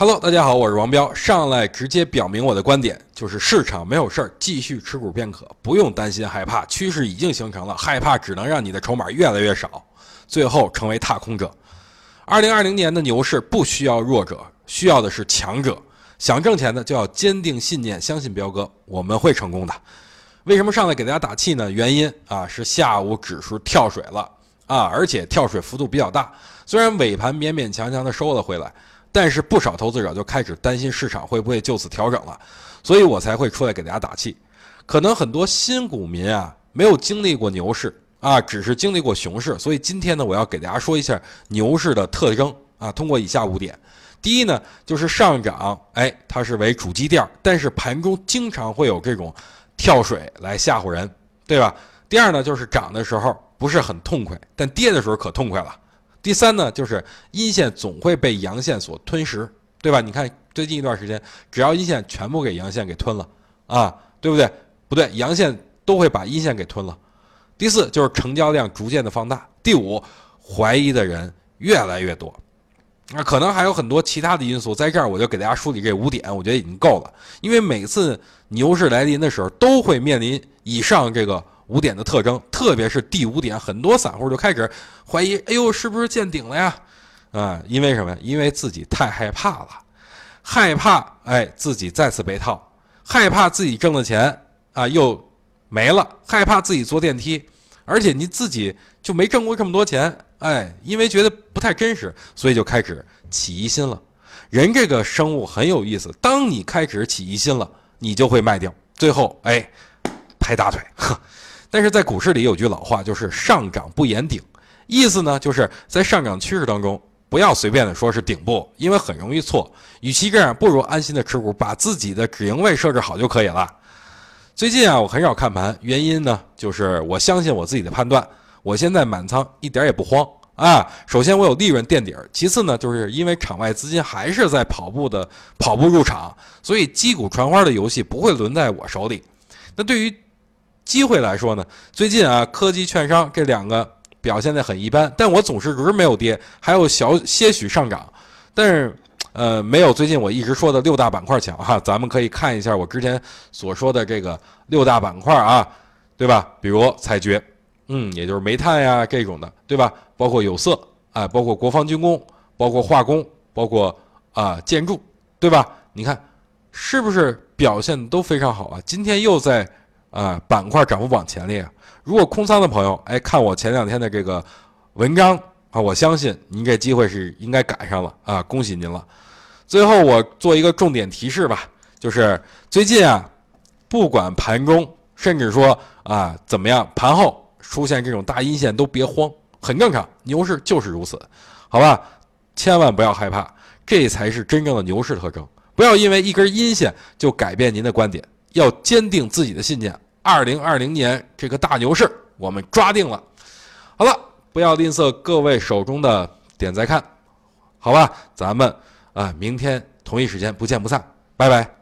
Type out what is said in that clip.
Hello，大家好，我是王彪。上来直接表明我的观点，就是市场没有事儿，继续持股便可，不用担心害怕。趋势已经形成了，害怕只能让你的筹码越来越少，最后成为踏空者。二零二零年的牛市不需要弱者，需要的是强者。想挣钱的就要坚定信念，相信彪哥，我们会成功的。为什么上来给大家打气呢？原因啊是下午指数跳水了啊，而且跳水幅度比较大，虽然尾盘勉勉强强的收了回来。但是不少投资者就开始担心市场会不会就此调整了，所以我才会出来给大家打气。可能很多新股民啊没有经历过牛市啊，只是经历过熊市，所以今天呢，我要给大家说一下牛市的特征啊。通过以下五点：第一呢，就是上涨，哎，它是为主基调，但是盘中经常会有这种跳水来吓唬人，对吧？第二呢，就是涨的时候不是很痛快，但跌的时候可痛快了。第三呢，就是阴线总会被阳线所吞噬，对吧？你看最近一段时间，只要阴线全部给阳线给吞了，啊，对不对？不对，阳线都会把阴线给吞了。第四就是成交量逐渐的放大。第五，怀疑的人越来越多。那可能还有很多其他的因素，在这儿我就给大家梳理这五点，我觉得已经够了。因为每次牛市来临的时候，都会面临以上这个。五点的特征，特别是第五点，很多散户就开始怀疑：哎呦，是不是见顶了呀？啊，因为什么呀？因为自己太害怕了，害怕哎自己再次被套，害怕自己挣的钱啊又没了，害怕自己坐电梯，而且你自己就没挣过这么多钱，哎，因为觉得不太真实，所以就开始起疑心了。人这个生物很有意思，当你开始起疑心了，你就会卖掉，最后哎拍大腿，呵。但是在股市里有句老话，就是上涨不言顶，意思呢就是在上涨趋势当中，不要随便的说是顶部，因为很容易错。与其这样，不如安心的持股，把自己的止盈位设置好就可以了。最近啊，我很少看盘，原因呢就是我相信我自己的判断。我现在满仓，一点也不慌啊。首先我有利润垫底儿，其次呢就是因为场外资金还是在跑步的跑步入场，所以击鼓传花的游戏不会轮在我手里。那对于机会来说呢，最近啊，科技、券商这两个表现的很一般，但我总市值没有跌，还有小些许上涨，但是，呃，没有最近我一直说的六大板块强哈。咱们可以看一下我之前所说的这个六大板块啊，对吧？比如采掘，嗯，也就是煤炭呀这种的，对吧？包括有色啊，包括国防军工，包括化工，包括啊建筑，对吧？你看，是不是表现都非常好啊？今天又在。啊，板块涨幅榜前列。如果空仓的朋友，哎，看我前两天的这个文章啊，我相信您这机会是应该赶上了啊，恭喜您了。最后我做一个重点提示吧，就是最近啊，不管盘中，甚至说啊怎么样，盘后出现这种大阴线都别慌，很正常，牛市就是如此，好吧？千万不要害怕，这才是真正的牛市特征。不要因为一根阴线就改变您的观点。要坚定自己的信念。二零二零年这个大牛市，我们抓定了。好了，不要吝啬各位手中的点赞看，好吧？咱们啊，明天同一时间不见不散，拜拜。